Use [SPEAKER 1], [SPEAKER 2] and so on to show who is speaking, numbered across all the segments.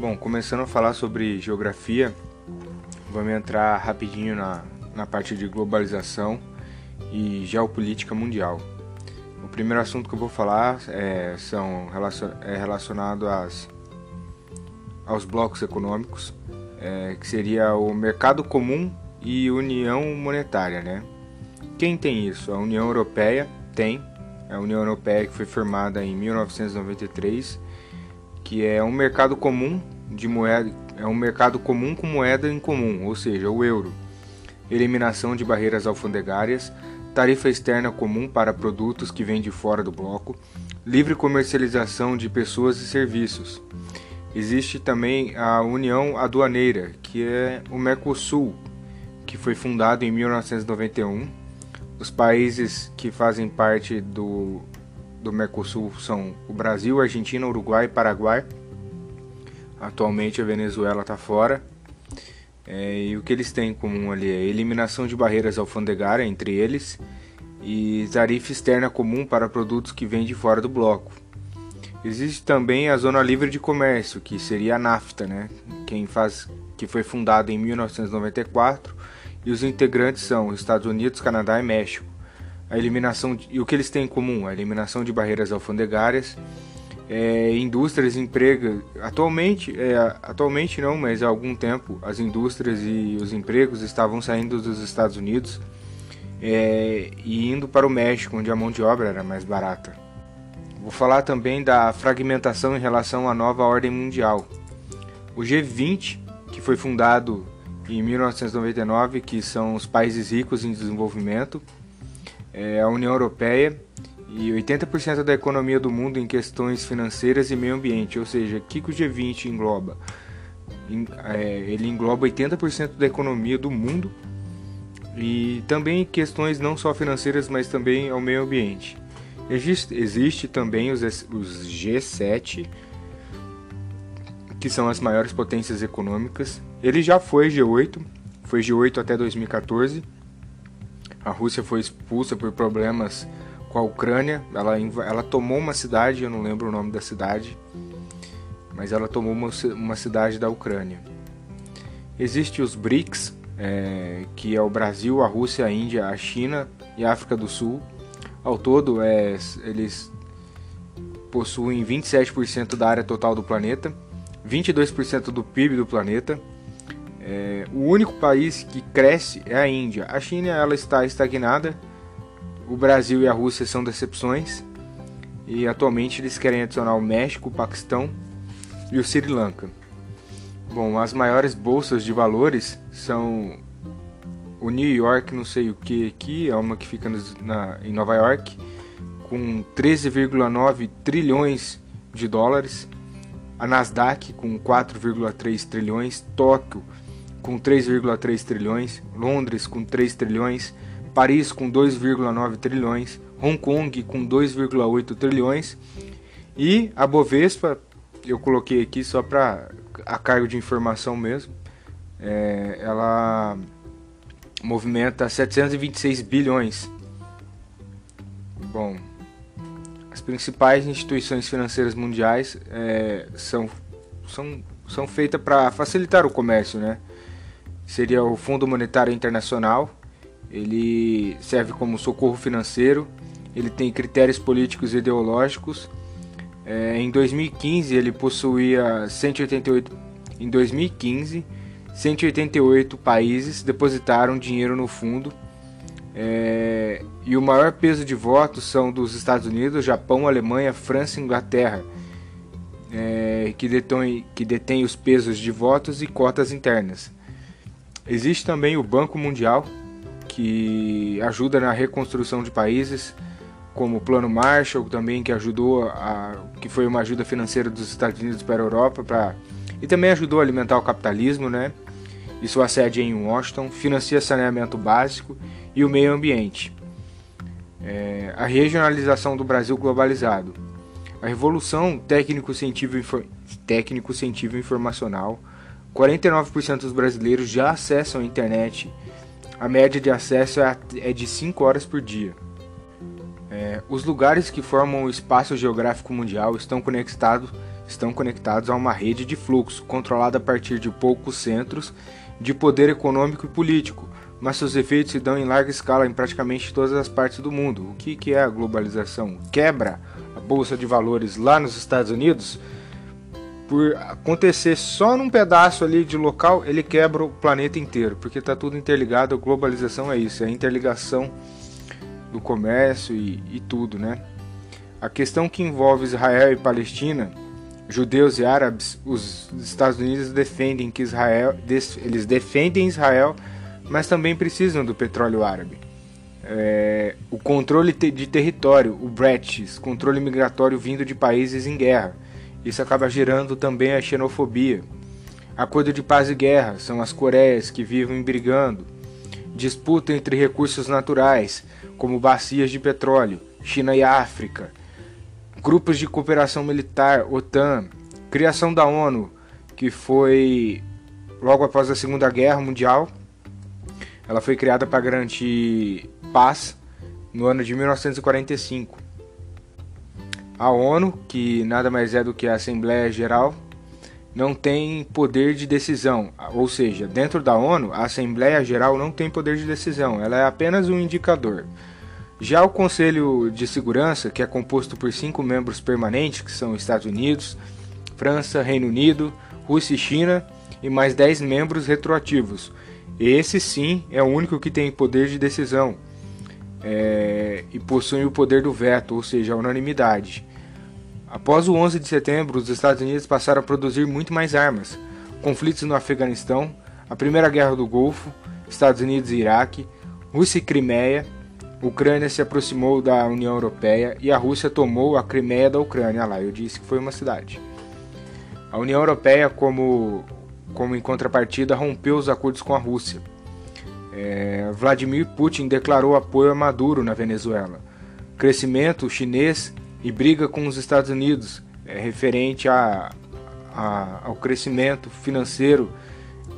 [SPEAKER 1] Bom, começando a falar sobre geografia, vamos entrar rapidinho na, na parte de globalização e geopolítica mundial. O primeiro assunto que eu vou falar é, são, é relacionado às, aos blocos econômicos, é, que seria o mercado comum e união monetária, né? Quem tem isso? A União Europeia tem, a União Europeia que foi formada em 1993 que é um mercado comum de moeda, é um mercado comum com moeda em comum, ou seja, o euro. Eliminação de barreiras alfandegárias, tarifa externa comum para produtos que vêm de fora do bloco, livre comercialização de pessoas e serviços. Existe também a União Aduaneira, que é o Mercosul, que foi fundado em 1991. Os países que fazem parte do do Mercosul são o Brasil, Argentina, Uruguai e Paraguai. Atualmente a Venezuela está fora. É, e o que eles têm em comum ali é eliminação de barreiras alfandegárias entre eles e tarifa externa comum para produtos que vêm de fora do bloco. Existe também a Zona Livre de Comércio, que seria a NAFTA, né? Quem faz, que foi fundada em 1994 e os integrantes são Estados Unidos, Canadá e México a eliminação de, e o que eles têm em comum, a eliminação de barreiras alfandegárias, é, indústrias emprega atualmente, é, atualmente não, mas há algum tempo as indústrias e os empregos estavam saindo dos Estados Unidos é, e indo para o México, onde a mão de obra era mais barata. Vou falar também da fragmentação em relação à nova ordem mundial. O G20, que foi fundado em 1999, que são os países ricos em desenvolvimento, é a União Europeia e 80% da economia do mundo em questões financeiras e meio ambiente, ou seja, o que, o G20 engloba? É, ele engloba 80% da economia do mundo e também questões não só financeiras, mas também ao meio ambiente. Existe, existe também os, os G7, que são as maiores potências econômicas. Ele já foi G8, foi G8 até 2014 a Rússia foi expulsa por problemas com a Ucrânia. Ela, ela tomou uma cidade, eu não lembro o nome da cidade, mas ela tomou uma, uma cidade da Ucrânia. Existem os BRICS, é, que é o Brasil, a Rússia, a Índia, a China e a África do Sul. Ao todo, é, eles possuem 27% da área total do planeta, 22% do PIB do planeta é, o único país que cresce é a Índia. A China ela está estagnada. O Brasil e a Rússia são decepções. E atualmente eles querem adicionar o México, o Paquistão e o Sri Lanka. Bom, as maiores bolsas de valores são o New York, não sei o que aqui, é uma que fica na, em Nova York, com 13,9 trilhões de dólares. A Nasdaq com 4,3 trilhões, Tóquio com 3,3 trilhões, Londres com 3 trilhões, Paris com 2,9 trilhões, Hong Kong com 2,8 trilhões e a Bovespa eu coloquei aqui só para a cargo de informação mesmo, é, ela movimenta 726 bilhões. Bom, as principais instituições financeiras mundiais é, são, são, são feitas para facilitar o comércio, né? Seria o Fundo Monetário Internacional. Ele serve como socorro financeiro. Ele tem critérios políticos e ideológicos. É, em 2015 ele possuía 188. Em 2015, 188 países depositaram dinheiro no fundo. É, e o maior peso de votos são dos Estados Unidos, Japão, Alemanha, França e Inglaterra, é, que, detém, que detém os pesos de votos e cotas internas. Existe também o Banco Mundial, que ajuda na reconstrução de países, como o Plano Marshall, também que ajudou a, que foi uma ajuda financeira dos Estados Unidos para a Europa, para e também ajudou a alimentar o capitalismo, né? E sua sede é em Washington, financia saneamento básico e o meio ambiente. É, a regionalização do Brasil globalizado. A revolução técnico-científico técnico informacional 49% dos brasileiros já acessam a internet. A média de acesso é, é de 5 horas por dia. É, os lugares que formam o espaço geográfico mundial estão conectados estão conectados a uma rede de fluxo controlada a partir de poucos centros de poder econômico e político, mas seus efeitos se dão em larga escala em praticamente todas as partes do mundo. O que, que é a globalização? Quebra a bolsa de valores lá nos Estados Unidos? Por acontecer só num pedaço ali de local, ele quebra o planeta inteiro, porque está tudo interligado. A globalização é isso, é a interligação do comércio e, e tudo, né? A questão que envolve Israel e Palestina, judeus e árabes, os Estados Unidos defendem que Israel, eles defendem Israel mas também precisam do petróleo árabe. É, o controle de território, o Brexit, controle migratório vindo de países em guerra. Isso acaba gerando também a xenofobia. Acordo de paz e guerra são as Coreias que vivem brigando. Disputa entre recursos naturais, como bacias de petróleo, China e África. Grupos de cooperação militar, OTAN. Criação da ONU, que foi logo após a Segunda Guerra Mundial ela foi criada para garantir paz no ano de 1945. A ONU, que nada mais é do que a Assembleia Geral, não tem poder de decisão, ou seja, dentro da ONU, a Assembleia Geral não tem poder de decisão, ela é apenas um indicador. Já o Conselho de Segurança, que é composto por cinco membros permanentes, que são Estados Unidos, França, Reino Unido, Rússia e China, e mais dez membros retroativos, esse sim é o único que tem poder de decisão é, e possui o poder do veto, ou seja, a unanimidade. Após o 11 de setembro, os Estados Unidos passaram a produzir muito mais armas. Conflitos no Afeganistão, a Primeira Guerra do Golfo, Estados Unidos e Iraque, Rússia e Crimeia, Ucrânia se aproximou da União Europeia e a Rússia tomou a Crimeia da Ucrânia. Lá, eu disse que foi uma cidade. A União Europeia, como como em contrapartida rompeu os acordos com a Rússia. É, Vladimir Putin declarou apoio a Maduro na Venezuela. Crescimento chinês e briga com os Estados Unidos é, referente a, a, ao crescimento financeiro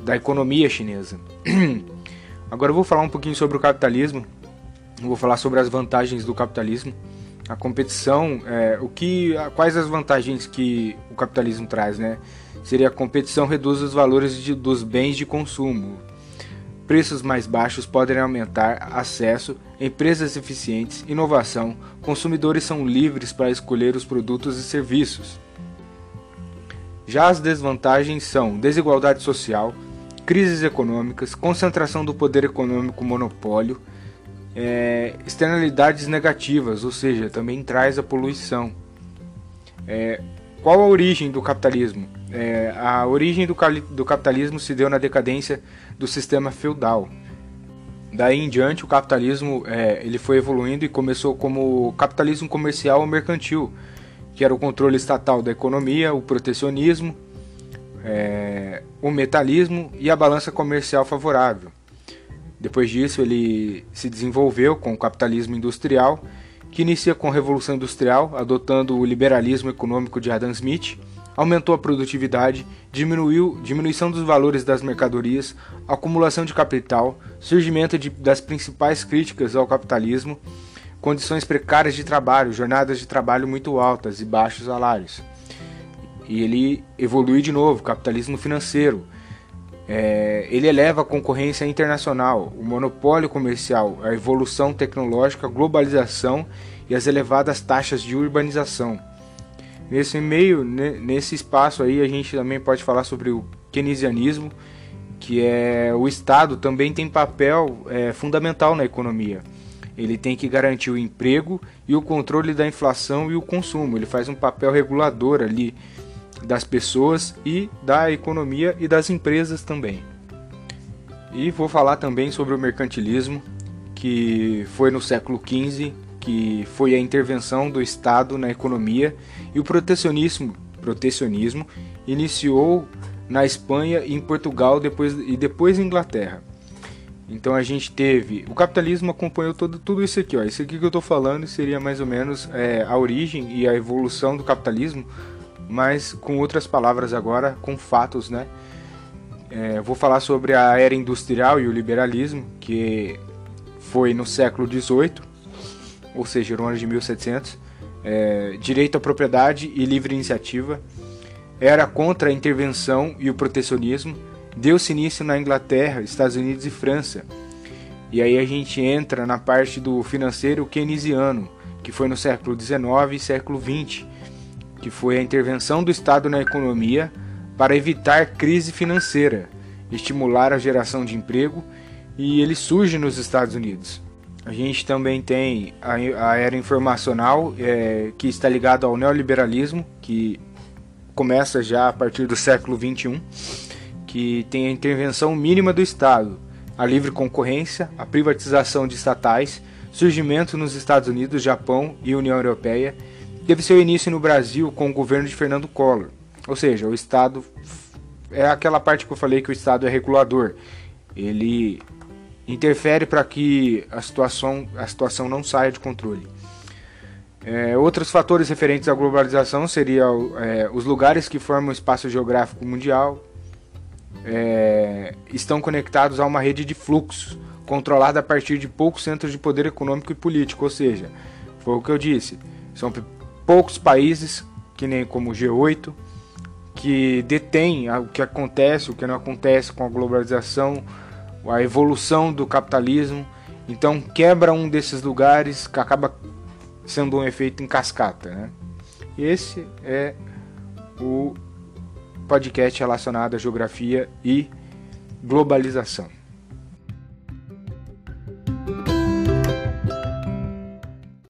[SPEAKER 1] da economia chinesa. Agora eu vou falar um pouquinho sobre o capitalismo. Vou falar sobre as vantagens do capitalismo. A competição, é, o que, quais as vantagens que o capitalismo traz, né? seria a competição reduz os valores de, dos bens de consumo. Preços mais baixos podem aumentar acesso, empresas eficientes, inovação, consumidores são livres para escolher os produtos e serviços. Já as desvantagens são desigualdade social, crises econômicas, concentração do poder econômico, monopólio, é, externalidades negativas, ou seja, também traz a poluição. É, qual a origem do capitalismo? É, a origem do, do capitalismo se deu na decadência do sistema feudal. Daí em diante, o capitalismo é, ele foi evoluindo e começou como capitalismo comercial ou mercantil, que era o controle estatal da economia, o protecionismo, é, o metalismo e a balança comercial favorável. Depois disso, ele se desenvolveu com o capitalismo industrial que inicia com a Revolução Industrial, adotando o liberalismo econômico de Adam Smith, aumentou a produtividade, diminuiu diminuição dos valores das mercadorias, acumulação de capital, surgimento de, das principais críticas ao capitalismo, condições precárias de trabalho, jornadas de trabalho muito altas e baixos salários. E ele evolui de novo, capitalismo financeiro, é, ele eleva a concorrência internacional, o monopólio comercial, a evolução tecnológica, a globalização e as elevadas taxas de urbanização. Nesse meio, nesse espaço aí, a gente também pode falar sobre o keynesianismo, que é o Estado também tem papel é, fundamental na economia. Ele tem que garantir o emprego e o controle da inflação e o consumo. Ele faz um papel regulador ali das pessoas e da economia e das empresas também. E vou falar também sobre o mercantilismo, que foi no século XV, que foi a intervenção do Estado na economia, e o protecionismo, protecionismo iniciou na Espanha e em Portugal depois, e depois em Inglaterra. Então a gente teve. O capitalismo acompanhou todo, tudo isso aqui. Ó. Isso aqui que eu estou falando seria mais ou menos é, a origem e a evolução do capitalismo mas com outras palavras agora, com fatos, né? É, vou falar sobre a era industrial e o liberalismo, que foi no século XVIII, ou seja, no ano de 1700. É, direito à propriedade e livre iniciativa. era contra a intervenção e o protecionismo. Deu-se início na Inglaterra, Estados Unidos e França. E aí a gente entra na parte do financeiro keynesiano, que foi no século XIX e século XX, que foi a intervenção do Estado na economia para evitar crise financeira, estimular a geração de emprego, e ele surge nos Estados Unidos. A gente também tem a, a era informacional, é, que está ligada ao neoliberalismo, que começa já a partir do século XXI, que tem a intervenção mínima do Estado, a livre concorrência, a privatização de estatais, surgimento nos Estados Unidos, Japão e União Europeia, teve seu início no Brasil com o governo de Fernando Collor. Ou seja, o Estado é aquela parte que eu falei que o Estado é regulador. Ele interfere para que a situação, a situação não saia de controle. É, outros fatores referentes à globalização seriam é, os lugares que formam o espaço geográfico mundial é, estão conectados a uma rede de fluxos controlada a partir de poucos centros de poder econômico e político, ou seja, foi o que eu disse, são poucos países que nem como o G8 que detêm o que acontece, o que não acontece com a globalização, a evolução do capitalismo. Então quebra um desses lugares que acaba sendo um efeito em cascata. Né? Esse é o podcast relacionado à geografia e globalização.